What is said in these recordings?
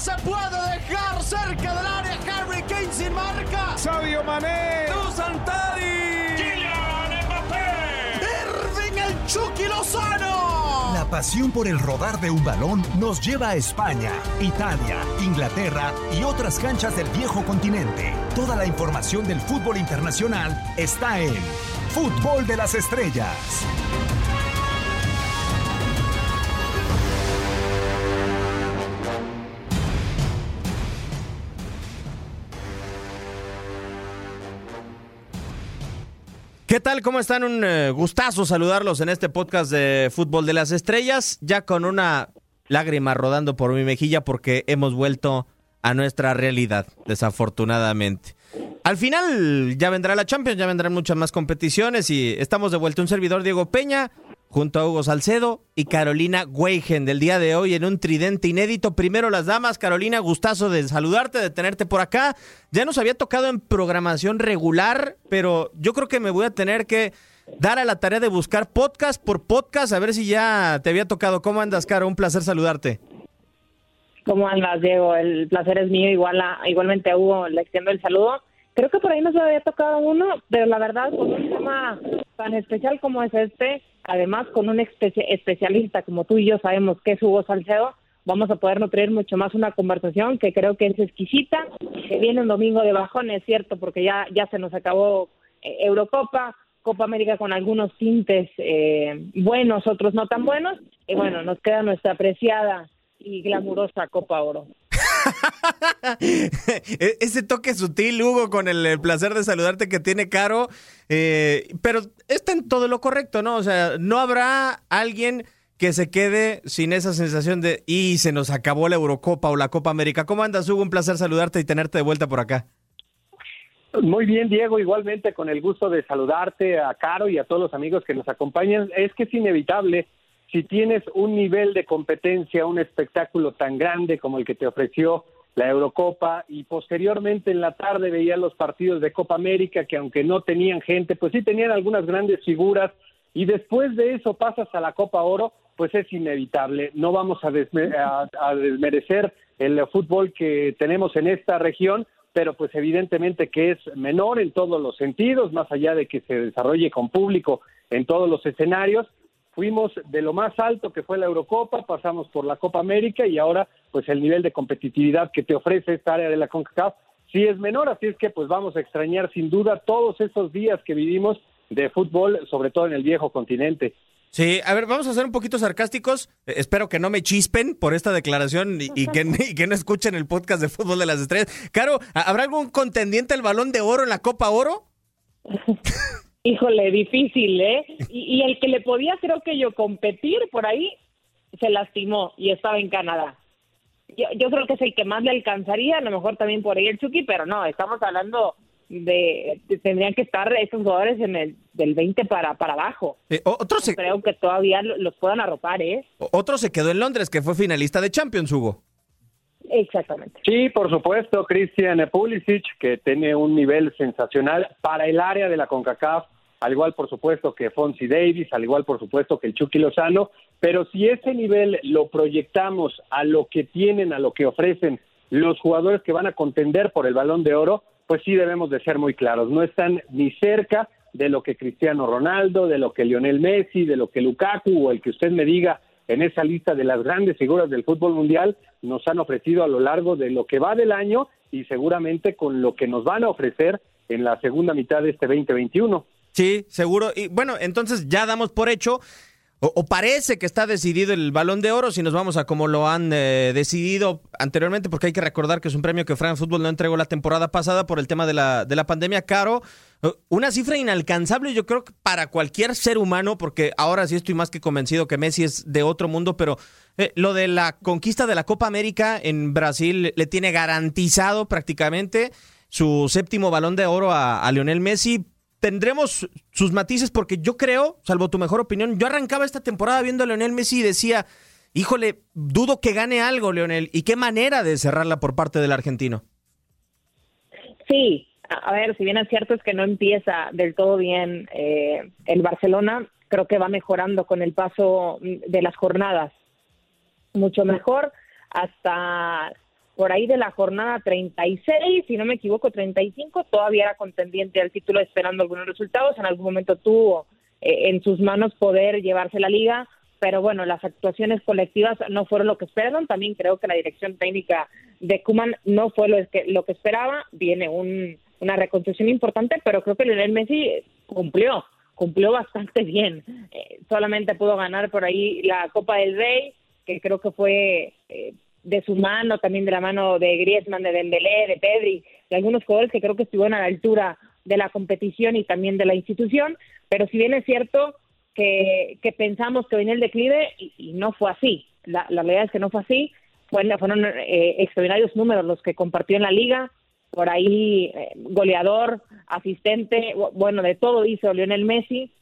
se puede dejar cerca del área. Harry Kane sin marca. Sadio Mané. Santadi. Kylian Mbappé. Irving el Chucky Lozano. La pasión por el rodar de un balón nos lleva a España, Italia, Inglaterra y otras canchas del viejo continente. Toda la información del fútbol internacional está en Fútbol de las Estrellas. ¿Qué tal? ¿Cómo están? Un eh, gustazo saludarlos en este podcast de Fútbol de las Estrellas, ya con una lágrima rodando por mi mejilla porque hemos vuelto a nuestra realidad, desafortunadamente. Al final ya vendrá la Champions, ya vendrán muchas más competiciones y estamos de vuelta. Un servidor Diego Peña, junto a Hugo Salcedo y Carolina Weigen del día de hoy en un tridente inédito. Primero las damas, Carolina, gustazo de saludarte, de tenerte por acá. Ya nos había tocado en programación regular, pero yo creo que me voy a tener que dar a la tarea de buscar podcast por podcast, a ver si ya te había tocado. ¿Cómo andas, Caro? Un placer saludarte. ¿Cómo andas, Diego? El placer es mío, igual a, igualmente a Hugo le extiendo el saludo. Creo que por ahí nos había tocado uno, pero la verdad, con un tema tan especial como es este, además con un espe- especialista como tú y yo sabemos que es Hugo Salcedo, vamos a poder nutrir mucho más una conversación que creo que es exquisita, que viene un domingo de bajón, es cierto, porque ya, ya se nos acabó eh, Eurocopa, Copa América con algunos tintes eh, buenos, otros no tan buenos, y bueno, nos queda nuestra apreciada y glamurosa Copa Oro. E- Ese toque sutil, Hugo, con el, placer de saludarte que tiene Caro, eh, pero está en todo lo correcto, ¿no? O sea, no habrá alguien que se quede sin esa sensación de, y se nos acabó la Eurocopa o la Copa América. ¿Cómo andas, Hugo? Un placer saludarte y tenerte de vuelta por acá. Muy bien, Diego, igualmente con el gusto de saludarte a Caro y a todos los amigos que nos acompañan. Es que es inevitable, si tienes un nivel de competencia, un espectáculo tan grande como el que te ofreció la Eurocopa y posteriormente en la tarde veía los partidos de Copa América que aunque no tenían gente, pues sí tenían algunas grandes figuras y después de eso pasas a la Copa Oro, pues es inevitable. No vamos a, desme- a- desmerecer el fútbol que tenemos en esta región, pero pues evidentemente que es menor en todos los sentidos, más allá de que se desarrolle con público en todos los escenarios. Fuimos de lo más alto que fue la Eurocopa, pasamos por la Copa América y ahora pues el nivel de competitividad que te ofrece esta área de la CONCACAF sí es menor, así es que pues vamos a extrañar sin duda todos esos días que vivimos de fútbol, sobre todo en el viejo continente. Sí, a ver, vamos a ser un poquito sarcásticos. Eh, espero que no me chispen por esta declaración y, y que, y que no escuchen el podcast de Fútbol de las Estrellas. Caro, ¿habrá algún contendiente al balón de oro en la Copa Oro? Híjole, difícil, ¿eh? Y, y el que le podía, creo que yo, competir por ahí, se lastimó y estaba en Canadá. Yo, yo creo que es el que más le alcanzaría, a lo mejor también por ahí el Chucky, pero no, estamos hablando de, de- tendrían que estar estos jugadores en el del 20 para, para abajo. Eh, otro, se, Creo que todavía lo- los puedan arropar, ¿eh? otro se quedó en Londres, que fue finalista de Champions, Hugo. Exactamente. Sí, por supuesto, Christian Pulisic, que tiene un nivel sensacional para el área de la CONCACAF, al igual por supuesto que Fonsi Davis, al igual por supuesto que el Chucky Lozano, pero si ese nivel lo proyectamos a lo que tienen, a lo que ofrecen los jugadores que van a contender por el balón de oro, pues sí debemos de ser muy claros, no están ni cerca de lo que Cristiano Ronaldo, de lo que Lionel Messi, de lo que Lukaku o el que usted me diga en esa lista de las grandes figuras del fútbol mundial nos han ofrecido a lo largo de lo que va del año y seguramente con lo que nos van a ofrecer en la segunda mitad de este 2021. Sí, seguro. Y bueno, entonces ya damos por hecho, o, parece que está decidido el balón de oro, si nos vamos a como lo han eh, decidido anteriormente, porque hay que recordar que es un premio que France Football no entregó la temporada pasada por el tema de la, de la pandemia. Caro, eh, una cifra inalcanzable, yo creo que para cualquier ser humano, porque ahora sí estoy más que convencido que Messi es de otro mundo, pero eh, lo de la conquista de la Copa América en Brasil le tiene garantizado prácticamente su séptimo balón de oro a Lionel Messi tendremos sus matices porque yo creo, salvo tu mejor opinión, yo arrancaba esta temporada viendo a Leonel Messi y decía, híjole, dudo que gane algo, Leonel. ¿Y qué manera de cerrarla por parte del argentino? Sí, a ver, si bien es cierto es que no empieza del todo bien eh, el Barcelona, creo que va mejorando con el paso de las jornadas. Mucho mejor, hasta por ahí de la jornada 36, si no me equivoco, 35, todavía era contendiente al título esperando algunos resultados, en algún momento tuvo eh, en sus manos poder llevarse la liga, pero bueno, las actuaciones colectivas no fueron lo que esperaron, también creo que la dirección técnica de Kuman no fue lo que, lo que esperaba, viene un, una reconstrucción importante, pero creo que Lionel Messi cumplió, cumplió bastante bien, eh, solamente pudo ganar por ahí la Copa del Rey, que creo que fue eh, de su mano, también de la mano de Griezmann, de Dembélé, de Pedri, de algunos jugadores que creo que estuvieron a la altura de la competición y también de la institución, pero si bien es cierto que, que pensamos que venía el declive y, no fue así, la, la, realidad es que no fue así, fueron, eh, extraordinarios números los que compartió en la liga, por ahí eh, goleador, asistente, bueno, de todo hizo Lionel Messi,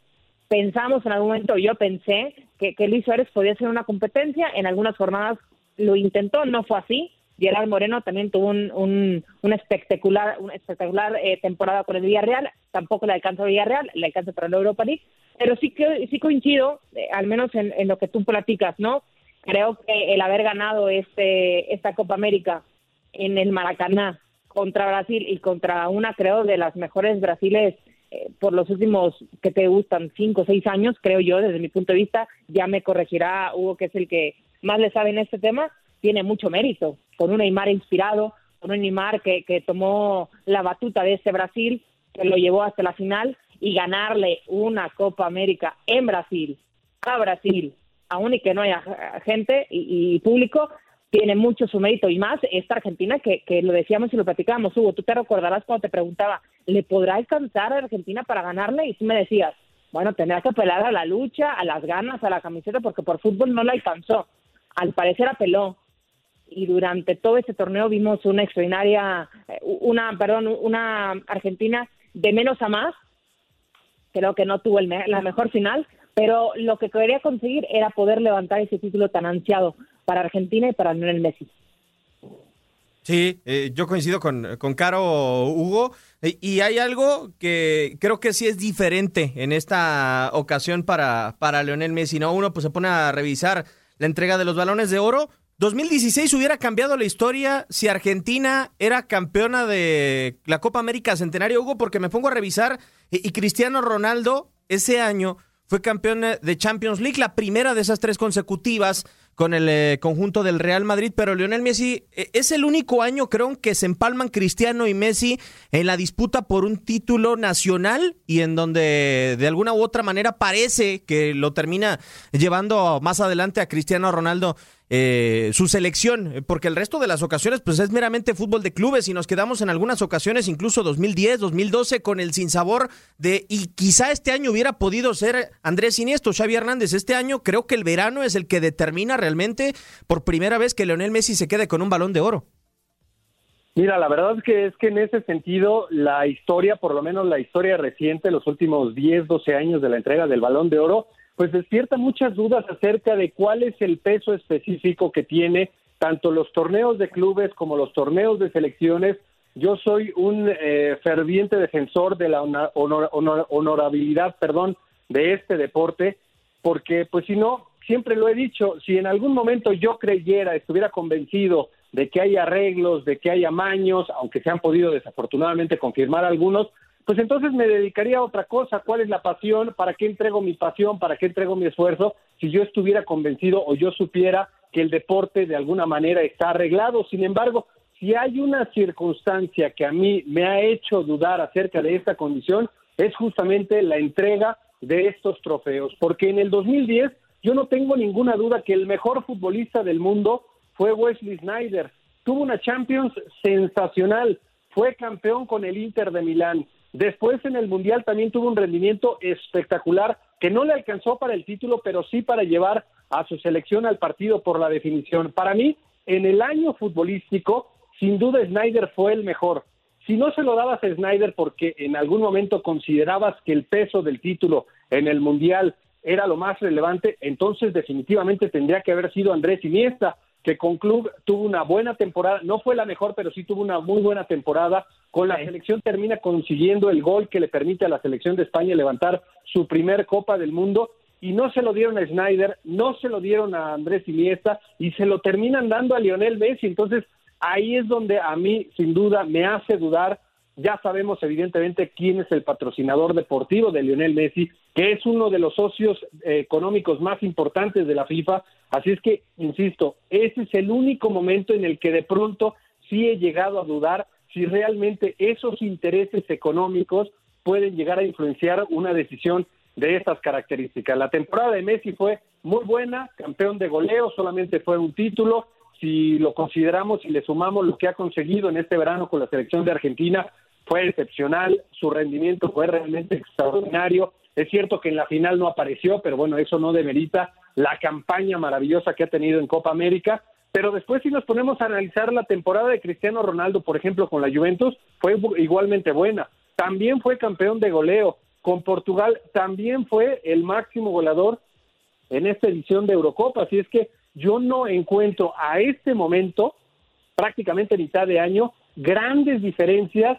pensamos en algún momento, yo pensé que, que Luis Suárez podía ser una competencia, en algunas jornadas lo intentó, no fue así. Gerard Moreno también tuvo un, una espectacular, una espectacular eh, temporada con el Villarreal, tampoco le alcanza el Villarreal, le alcanza para la Europa League, pero sí que sí coincido, eh, al menos en, en, lo que tú platicas, ¿no? Creo que el haber ganado este esta Copa América en el Maracaná contra Brasil y contra una, creo, de las mejores Brasiles eh, por los últimos que te gustan cinco o seis años, creo yo, desde mi punto de vista, ya me corregirá Hugo, que es el que más le sabe en este tema, tiene mucho mérito, con un Neymar inspirado, con un Neymar que, que tomó la batuta de ese Brasil, que lo llevó hasta la final, y ganarle una Copa América en Brasil, a Brasil, aún y que no haya gente y, y público, tiene mucho su mérito y más esta Argentina que, que lo decíamos y lo platicábamos, Hugo, tú te recordarás cuando te preguntaba, ¿le podrá alcanzar a Argentina para ganarle? Y tú me decías, bueno, tendrá que apelar a la lucha, a las ganas, a la camiseta, porque por fútbol no la alcanzó. Al parecer apeló. Y durante todo ese torneo vimos una extraordinaria, eh, una, perdón, una Argentina de menos a más. Creo que no tuvo el la mejor final, pero lo que quería conseguir era poder levantar ese título tan ansiado para Argentina y para Lionel Messi. Sí, eh, yo coincido con, con Caro Hugo. Eh, y hay algo que creo que sí es diferente en esta ocasión para, para Lionel Messi. ¿no? Uno pues se pone a revisar la entrega de los balones de oro. 2016 hubiera cambiado la historia si Argentina era campeona de la Copa América Centenario, Hugo, porque me pongo a revisar y Cristiano Ronaldo ese año fue campeón de Champions League, la primera de esas tres consecutivas con el eh, conjunto del Real Madrid, pero Lionel Messi eh, es el único año, creo, que se empalman Cristiano y Messi en la disputa por un título nacional y en donde de alguna u otra manera parece que lo termina llevando más adelante a Cristiano Ronaldo eh, su selección, porque el resto de las ocasiones pues es meramente fútbol de clubes y nos quedamos en algunas ocasiones, incluso 2010, 2012, con el sinsabor de, y quizá este año hubiera podido ser Andrés Iniesta, Xavi Hernández, este año creo que el verano es el que determina realmente por primera vez que Leonel Messi se quede con un balón de oro. Mira, la verdad es que es que en ese sentido la historia, por lo menos la historia reciente, los últimos 10, 12 años de la entrega del balón de oro, pues despierta muchas dudas acerca de cuál es el peso específico que tiene tanto los torneos de clubes como los torneos de selecciones. Yo soy un eh, ferviente defensor de la honorabilidad, perdón, de este deporte, porque pues si no, siempre lo he dicho, si en algún momento yo creyera, estuviera convencido de que hay arreglos, de que hay amaños, aunque se han podido desafortunadamente confirmar algunos, pues entonces me dedicaría a otra cosa. ¿Cuál es la pasión? ¿Para qué entrego mi pasión? ¿Para qué entrego mi esfuerzo? Si yo estuviera convencido o yo supiera que el deporte de alguna manera está arreglado. Sin embargo, si hay una circunstancia que a mí me ha hecho dudar acerca de esta condición, es justamente la entrega de estos trofeos. Porque en el 2010 yo no tengo ninguna duda que el mejor futbolista del mundo fue Wesley Snyder. Tuvo una Champions sensacional. Fue campeón con el Inter de Milán Después en el Mundial también tuvo un rendimiento espectacular que no le alcanzó para el título, pero sí para llevar a su selección al partido por la definición. Para mí, en el año futbolístico, sin duda Snyder fue el mejor. Si no se lo dabas a Snyder porque en algún momento considerabas que el peso del título en el Mundial era lo más relevante, entonces definitivamente tendría que haber sido Andrés Iniesta, que con club tuvo una buena temporada, no fue la mejor, pero sí tuvo una muy buena temporada. Con la selección termina consiguiendo el gol que le permite a la selección de España levantar su primer Copa del Mundo y no se lo dieron a Snyder, no se lo dieron a Andrés Iniesta y se lo terminan dando a Lionel Messi. Entonces, ahí es donde a mí, sin duda, me hace dudar. Ya sabemos, evidentemente, quién es el patrocinador deportivo de Lionel Messi, que es uno de los socios eh, económicos más importantes de la FIFA. Así es que, insisto, ese es el único momento en el que de pronto sí he llegado a dudar si realmente esos intereses económicos pueden llegar a influenciar una decisión de estas características. La temporada de Messi fue muy buena, campeón de goleo, solamente fue un título. Si lo consideramos y le sumamos lo que ha conseguido en este verano con la selección de Argentina, fue excepcional, su rendimiento fue realmente extraordinario. Es cierto que en la final no apareció, pero bueno, eso no demerita la campaña maravillosa que ha tenido en Copa América. Pero después si nos ponemos a analizar la temporada de Cristiano Ronaldo, por ejemplo, con la Juventus, fue igualmente buena. También fue campeón de goleo. Con Portugal también fue el máximo goleador en esta edición de Eurocopa. Así es que yo no encuentro a este momento, prácticamente mitad de año, grandes diferencias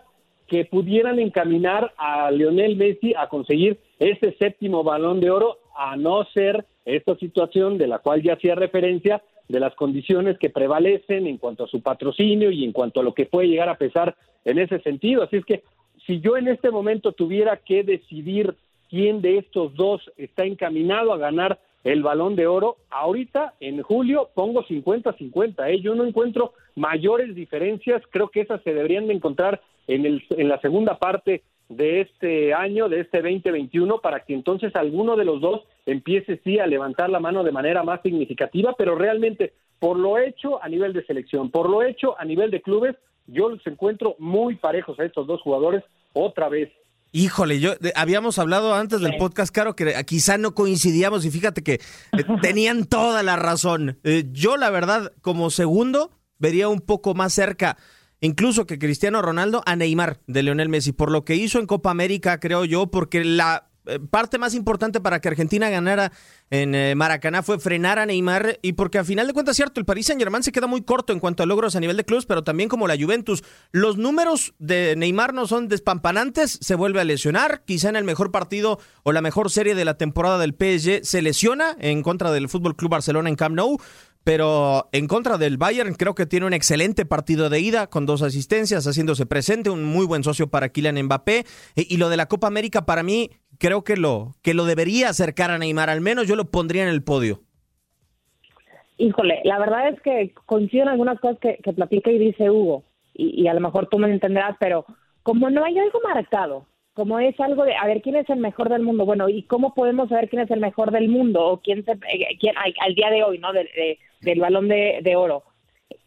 que pudieran encaminar a Lionel Messi a conseguir ese séptimo balón de oro, a no ser esta situación de la cual ya hacía referencia, de las condiciones que prevalecen en cuanto a su patrocinio y en cuanto a lo que puede llegar a pesar en ese sentido. Así es que si yo en este momento tuviera que decidir quién de estos dos está encaminado a ganar el balón de oro, ahorita en julio pongo 50-50, ¿eh? yo no encuentro mayores diferencias, creo que esas se deberían de encontrar en, el, en la segunda parte de este año, de este 2021, para que entonces alguno de los dos empiece sí a levantar la mano de manera más significativa, pero realmente por lo hecho a nivel de selección, por lo hecho a nivel de clubes, yo los encuentro muy parejos a estos dos jugadores otra vez. Híjole, yo habíamos hablado antes del podcast, Caro, que quizá no coincidíamos y fíjate que eh, tenían toda la razón. Eh, yo, la verdad, como segundo, vería un poco más cerca, incluso que Cristiano Ronaldo, a Neymar de Leonel Messi, por lo que hizo en Copa América, creo yo, porque la eh, parte más importante para que Argentina ganara en eh, Maracaná fue frenar a Neymar y porque a final de cuentas, cierto, el Paris Saint Germain se queda muy corto en cuanto a logros a nivel de clubes, pero también como la Juventus. Los números de Neymar no son despampanantes, se vuelve a lesionar, quizá en el mejor partido o la mejor serie de la temporada del PSG se lesiona en contra del Fútbol Club Barcelona en Camp Nou pero en contra del Bayern creo que tiene un excelente partido de ida con dos asistencias, haciéndose presente, un muy buen socio para Kylian Mbappé. Y lo de la Copa América para mí creo que lo, que lo debería acercar a Neymar, al menos yo lo pondría en el podio. Híjole, la verdad es que coincido en algunas cosas que, que platica y dice Hugo, y, a lo mejor tú me entenderás, pero como no hay algo marcado, como es algo de a ver quién es el mejor del mundo, bueno, y cómo podemos saber quién es el mejor del mundo o quién, se, eh, quién al, día de hoy, ¿no? del balón de, de oro.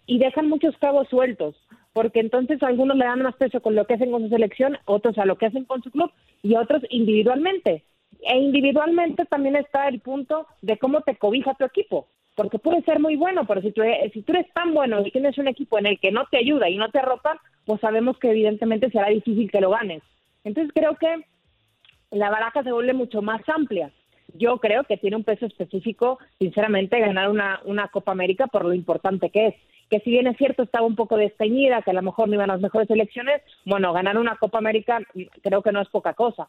Y dejan muchos cabos sueltos porque entonces algunos le dan más peso con lo que hacen con su selección, otros a lo que hacen con su club y otros individualmente. E individualmente también está el punto de cómo te cobija tu equipo, porque puede ser muy bueno, pero si tú, si tú eres tan bueno y tienes un equipo en el que no te ayuda y no te arropa, pues sabemos que evidentemente será difícil que lo ganes. Entonces creo que la baraja se vuelve mucho más amplia. Yo creo que tiene un peso específico, sinceramente, ganar una, una Copa América por lo importante que es que si bien es cierto estaba un poco desteñida, que a lo mejor no iban las mejores elecciones, bueno, ganar una Copa América creo que no es poca cosa.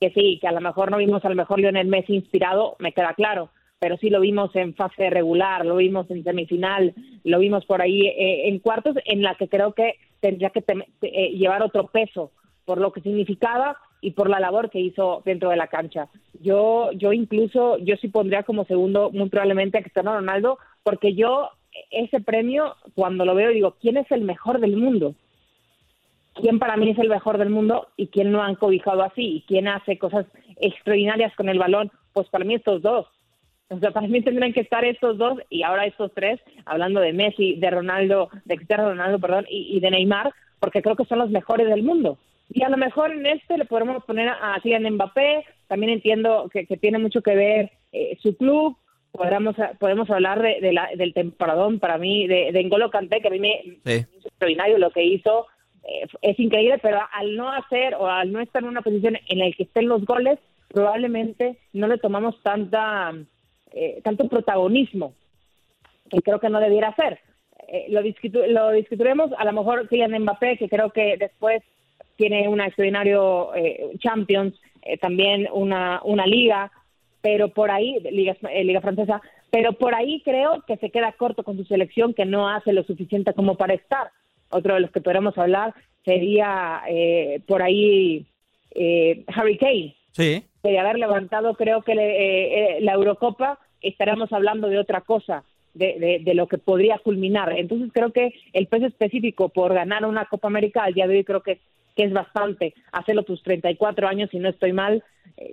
Que sí, que a lo mejor no vimos al mejor Lionel Messi inspirado, me queda claro, pero sí lo vimos en fase regular, lo vimos en semifinal, lo vimos por ahí eh, en cuartos, en la que creo que tendría que eh, llevar otro peso por lo que significaba y por la labor que hizo dentro de la cancha. Yo, yo incluso, yo sí pondría como segundo muy probablemente a Cristiano Ronaldo, porque yo ese premio, cuando lo veo, digo, ¿quién es el mejor del mundo? ¿Quién para mí es el mejor del mundo y quién no han cobijado así? ¿Y quién hace cosas extraordinarias con el balón? Pues para mí estos dos. O sea, para mí tendrían que estar estos dos y ahora estos tres, hablando de Messi, de Ronaldo, de Cristiano Ronaldo, perdón, y, de Neymar, porque creo que son los mejores del mundo. Y a lo mejor en este le podemos poner a Kylian Mbappé, también entiendo que, tiene mucho que ver eh, su club, podemos, podemos hablar de, la, del temporadón para mí, de, de N'Golo Kanté, que a mí me es extraordinario lo que hizo, eh, es increíble, pero al no hacer o al no estar en una posición en la que estén los goles, probablemente no le tomamos tanta eh, tanto protagonismo que creo que no debiera ser. Eh, lo, lo discutiremos, a lo mejor Kylian Mbappé, que creo que después tiene un extraordinario Champions, también una, una liga, pero por ahí, Liga, eh, Liga Francesa, pero por ahí creo que se queda corto con su selección, que no hace lo suficiente como para estar. Otro de los que podríamos hablar sería eh, por ahí eh, Harry Kane. Sí. De haber levantado, creo que eh, la Eurocopa, estaríamos hablando de otra cosa. De, de, lo que podría culminar. Entonces creo que el peso específico por ganar una Copa América al día de hoy creo que, que es bastante. Hacerlo tus 34 años, si no estoy mal,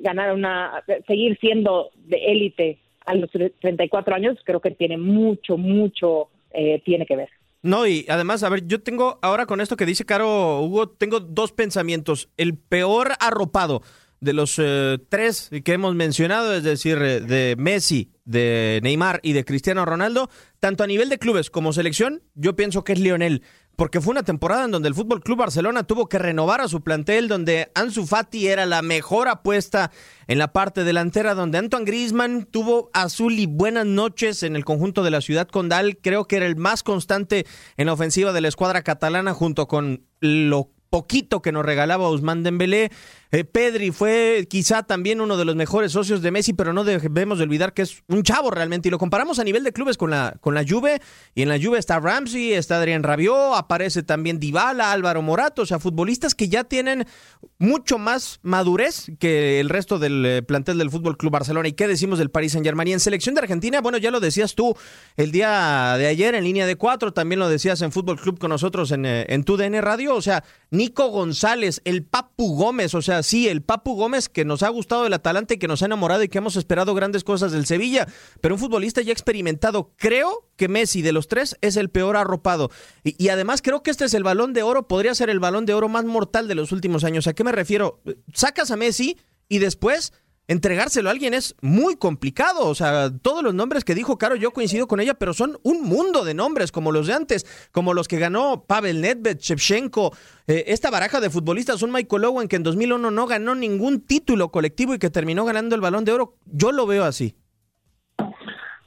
ganar una, seguir siendo de élite a los 34 años, creo que tiene mucho, mucho, eh, tiene que ver. No, y además, a ver, yo tengo ahora con esto que dice Caro Hugo, tengo dos pensamientos. El peor arropado de los eh, tres que hemos mencionado, es decir, eh, de Messi, de Neymar y de Cristiano Ronaldo, tanto a nivel de clubes como selección, yo pienso que es Lionel porque fue una temporada en donde el Fútbol Club Barcelona tuvo que renovar a su plantel, donde Ansu Fati era la mejor apuesta en la parte delantera, donde Antoine Griezmann tuvo azul y buenas noches en el conjunto de la ciudad condal, creo que era el más constante en la ofensiva de la escuadra catalana junto con lo poquito que nos regalaba Ousmane Dembélé. Eh, Pedri fue quizá también uno de los mejores socios de Messi, pero no debemos de olvidar que es un chavo realmente. Y lo comparamos a nivel de clubes con la, con la Juve. Y en la Juve está Ramsey, está Adrián Rabiot, aparece también Dybala, Álvaro Morato. O sea, futbolistas que ya tienen mucho más madurez que el resto del eh, plantel del Fútbol Club Barcelona. ¿Y qué decimos del Paris Saint Germain? Y en selección de Argentina, bueno, ya lo decías tú el día de ayer en línea de cuatro, también lo decías en Fútbol Club con nosotros en, eh, en tu DN Radio. O sea, Nico González, el Papu Gómez, o sea, sí, el Papu Gómez que nos ha gustado del Atalante, que nos ha enamorado y que hemos esperado grandes cosas del Sevilla, pero un futbolista ya experimentado. Creo que Messi de los tres es el peor arropado. Y, además creo que este es el balón de oro, podría ser el balón de oro más mortal de los últimos años. ¿A qué me refiero? Sacas a Messi y después entregárselo a alguien es muy complicado. O sea, todos los nombres que dijo Caro, yo coincido con ella, pero son un mundo de nombres, como los de antes, como los que ganó Pavel Nedved, Shevchenko. Eh, esta baraja de futbolistas, un Michael Owen que en 2001 no ganó ningún título colectivo y que terminó ganando el balón de oro. Yo lo veo así.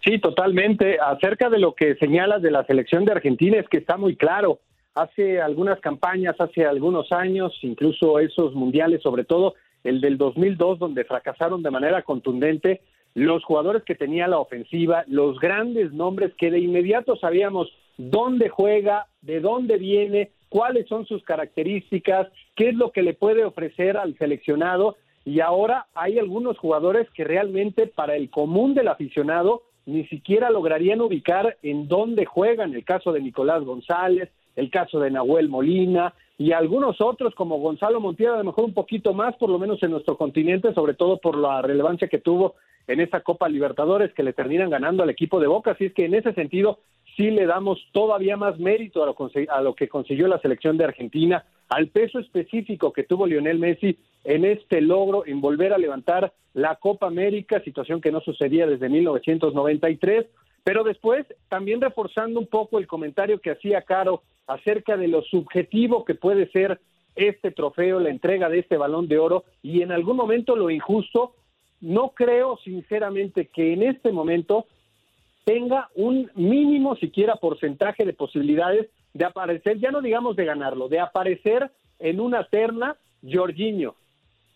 Sí, totalmente. Acerca de lo que señalas de la selección de Argentina, es que está muy claro. Hace algunas campañas, hace algunos años, incluso esos mundiales sobre todo, el del 2002, donde fracasaron de manera contundente los jugadores que tenía la ofensiva, los grandes nombres que de inmediato sabíamos dónde juega, de dónde viene, cuáles son sus características, qué es lo que le puede ofrecer al seleccionado. Y ahora hay algunos jugadores que realmente para el común del aficionado ni siquiera lograrían ubicar en dónde juegan, el caso de Nicolás González, el caso de Nahuel Molina, y algunos otros como Gonzalo Montiel, a lo mejor un poquito más, por lo menos en nuestro continente, sobre todo por la relevancia que tuvo en esa Copa Libertadores que le terminan ganando al equipo de Boca. Así es que en ese sentido sí le damos todavía más mérito a lo, a lo que consiguió la selección de Argentina, al peso específico que tuvo Lionel Messi en este logro, en volver a levantar la Copa América, situación que no sucedía desde 1993. Pero después, también reforzando un poco el comentario que hacía Caro acerca de lo subjetivo que puede ser este trofeo, la entrega de este balón de oro y en algún momento lo injusto, no creo sinceramente que en este momento tenga un mínimo siquiera porcentaje de posibilidades de aparecer, ya no digamos de ganarlo, de aparecer en una terna Jorginho.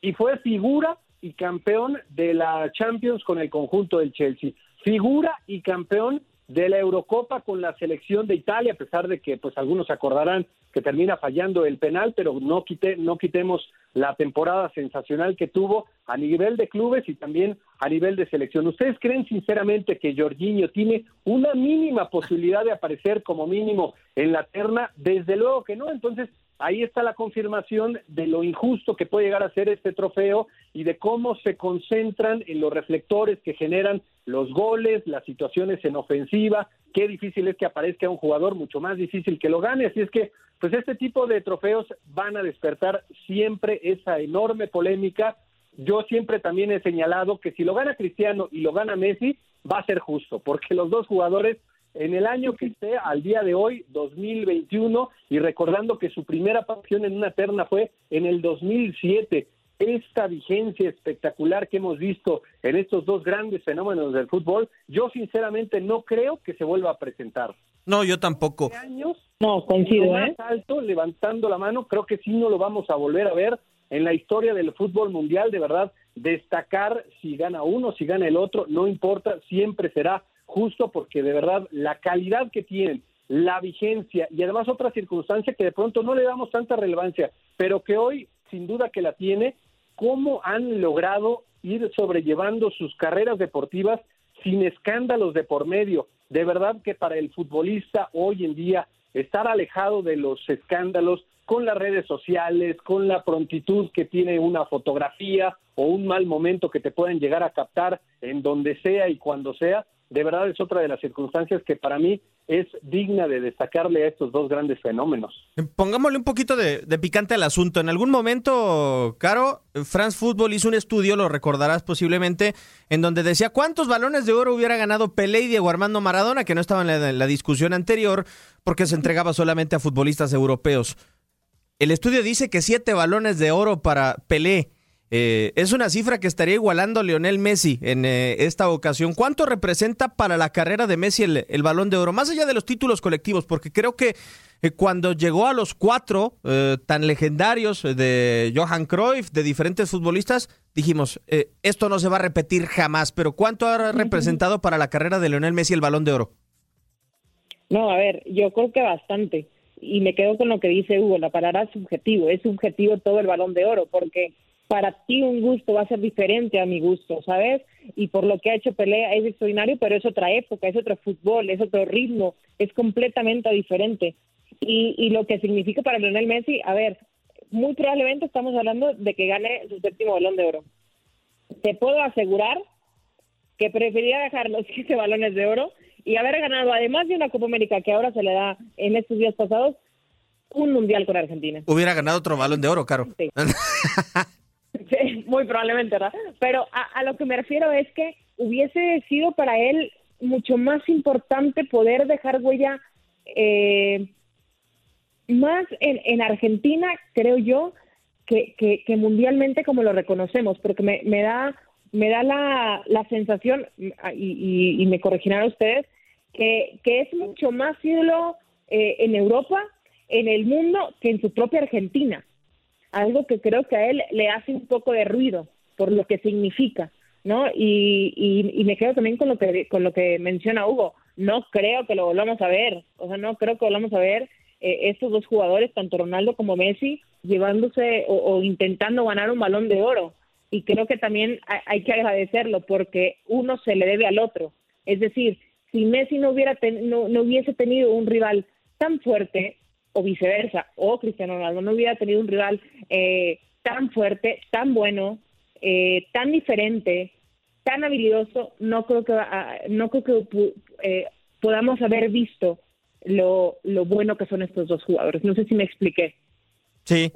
Y fue figura y campeón de la Champions con el conjunto del Chelsea figura y campeón de la Eurocopa con la selección de Italia, a pesar de que pues algunos acordarán que termina fallando el penal, pero no quite, no quitemos la temporada sensacional que tuvo a nivel de clubes y también a nivel de selección. ¿Ustedes creen sinceramente que Jorginho tiene una mínima posibilidad de aparecer como mínimo en la terna? Desde luego que no. Entonces, ahí está la confirmación de lo injusto que puede llegar a ser este trofeo y de cómo se concentran en los reflectores que generan los goles, las situaciones en ofensiva, qué difícil es que aparezca un jugador, mucho más difícil que lo gane, así es que pues este tipo de trofeos van a despertar siempre esa enorme polémica. Yo siempre también he señalado que si lo gana Cristiano y lo gana Messi, va a ser justo, porque los dos jugadores en el año que esté al día de hoy, 2021, y recordando que su primera aparición en una terna fue en el 2007. Esta vigencia espectacular que hemos visto en estos dos grandes fenómenos del fútbol, yo sinceramente no creo que se vuelva a presentar. No, yo tampoco. Años, no, coincido, ¿eh? alto, levantando la mano, creo que sí no lo vamos a volver a ver en la historia del fútbol mundial, de verdad, destacar si gana uno, si gana el otro, no importa, siempre será justo porque de verdad la calidad que tienen, la vigencia y además otra circunstancia que de pronto no le damos tanta relevancia, pero que hoy sin duda que la tiene, cómo han logrado ir sobrellevando sus carreras deportivas sin escándalos de por medio. De verdad que para el futbolista hoy en día estar alejado de los escándalos con las redes sociales, con la prontitud que tiene una fotografía o un mal momento que te pueden llegar a captar en donde sea y cuando sea, de verdad es otra de las circunstancias que para mí es digna de destacarle a estos dos grandes fenómenos. Pongámosle un poquito de, picante al asunto. En algún momento, Caro, France Football hizo un estudio, lo recordarás posiblemente, en donde decía cuántos balones de oro hubiera ganado Pelé y Diego Armando Maradona, que no estaban en la discusión anterior, porque se entregaba solamente a futbolistas europeos. El estudio dice que siete balones de oro para Pelé eh, es una cifra que estaría igualando a Lionel Messi en eh, esta ocasión. ¿Cuánto representa para la carrera de Messi el, balón de oro? Más allá de los títulos colectivos, porque creo que eh, cuando llegó a los cuatro tan legendarios de Johan Cruyff, de diferentes futbolistas, dijimos, esto no se va a repetir jamás, pero ¿cuánto ha representado para la carrera de Lionel Messi el balón de oro? No, a ver, yo creo que bastante. Y me quedo con lo que dice Hugo, la palabra subjetivo, es subjetivo todo el balón de oro, porque para ti un gusto va a ser diferente a mi gusto, ¿sabes? Y por lo que ha hecho Pelea es extraordinario, pero es otra época, es otro fútbol, es otro ritmo, es completamente diferente. Y, y lo que significa para Lionel Messi, a ver, muy probablemente estamos hablando de que gane su séptimo balón de oro. Te puedo asegurar que preferiría dejar los 15 balones de oro y haber ganado, además de una Copa América que ahora se le da en estos días pasados, un mundial con Argentina. Hubiera ganado otro balón de oro, Caro. Sí. Sí, muy probablemente, ¿verdad? Pero a, lo que me refiero es que hubiese sido para él mucho más importante poder dejar huella eh, más en, en, Argentina, creo yo, que, que, mundialmente como lo reconocemos, porque me, me da me da la, la sensación, y, y, me corregirán ustedes, que, que es mucho más ídolo eh, en Europa, en el mundo, que en su propia Argentina algo que creo que a él le hace un poco de ruido por lo que significa, ¿no? Y, y, me quedo también con lo que con lo que menciona Hugo. No creo que lo volvamos a ver, o sea, no creo que volvamos a ver eh, estos dos jugadores, tanto Ronaldo como Messi, llevándose o, intentando ganar un balón de oro. Y creo que también hay, que agradecerlo porque uno se le debe al otro. Es decir, si Messi no hubiera no, no hubiese tenido un rival tan fuerte, o viceversa, o Cristiano Ronaldo no hubiera tenido un rival eh, tan fuerte, tan bueno, eh, tan diferente, tan habilidoso, no creo que no creo que eh, podamos haber visto lo, lo bueno que son estos dos jugadores. No sé si me expliqué. Sí.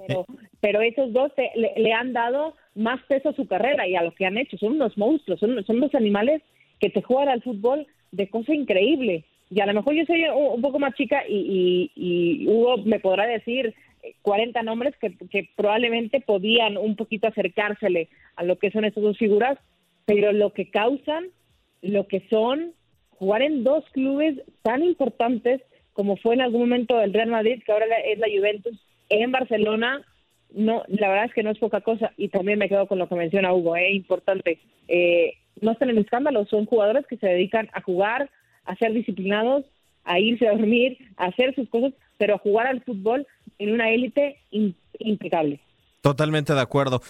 Pero, esos dos le, han dado más peso a su carrera y a lo que han hecho. Son unos monstruos, son, son dos animales que te juegan al fútbol de cosa increíble y a lo mejor yo soy un poco más chica y, y, Hugo me podrá decir 40 nombres que, que, probablemente podían un poquito acercársele a lo que son estas dos figuras, pero lo que causan, lo que son, jugar en dos clubes tan importantes como fue en algún momento el Real Madrid, que ahora es la Juventus, en Barcelona, no, la verdad es que no es poca cosa y también me quedo con lo que menciona Hugo, es importante. Eh, no están en escándalo, son jugadores que se dedican a jugar, a ser disciplinados, a irse a dormir, a hacer sus cosas, pero a jugar al fútbol en una élite impecable. Totalmente de acuerdo.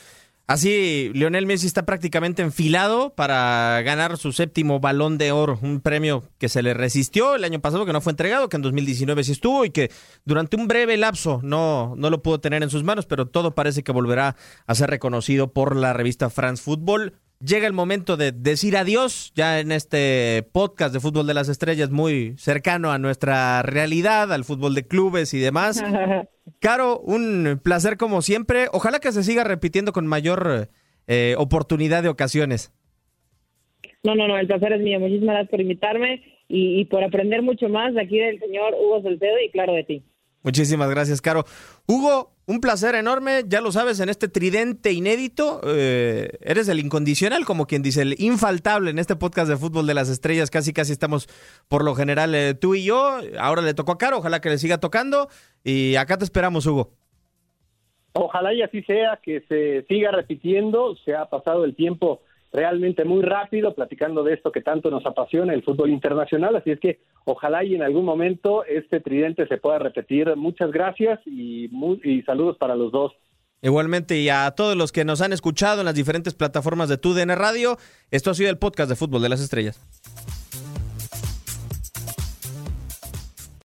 Así, Lionel Messi está prácticamente enfilado para ganar su séptimo balón de oro, un premio que se le resistió el año pasado, que no fue entregado, que en 2019 sí estuvo y que durante un breve lapso no, no lo pudo tener en sus manos, pero todo parece que volverá a ser reconocido por la revista France Football llega el momento de decir adiós, ya en este podcast de Fútbol de las Estrellas muy cercano a nuestra realidad, al fútbol de clubes y demás. Caro, un placer como siempre. Ojalá que se siga repitiendo con mayor eh, oportunidad de ocasiones. No, no, no, el placer es mío. Muchísimas gracias por invitarme y, y por aprender mucho más de aquí del señor Hugo Salcedo y claro de ti. Muchísimas gracias, Caro. Hugo, un placer enorme, ya lo sabes, en este tridente inédito, eh, eres el incondicional, como quien dice, el infaltable en este podcast de Fútbol de las Estrellas, casi casi estamos por lo general eh, tú y yo, ahora le tocó a Caro, ojalá que le siga tocando. Y acá te esperamos, Hugo. Ojalá y así sea, que se siga repitiendo, se ha pasado el tiempo realmente muy rápido, platicando de esto que tanto nos apasiona, el fútbol internacional. Así es que ojalá y en algún momento este tridente se pueda repetir. Muchas gracias y, y saludos para los dos. Igualmente, y a todos los que nos han escuchado en las diferentes plataformas de TUDN Radio, esto ha sido el podcast de Fútbol de las Estrellas.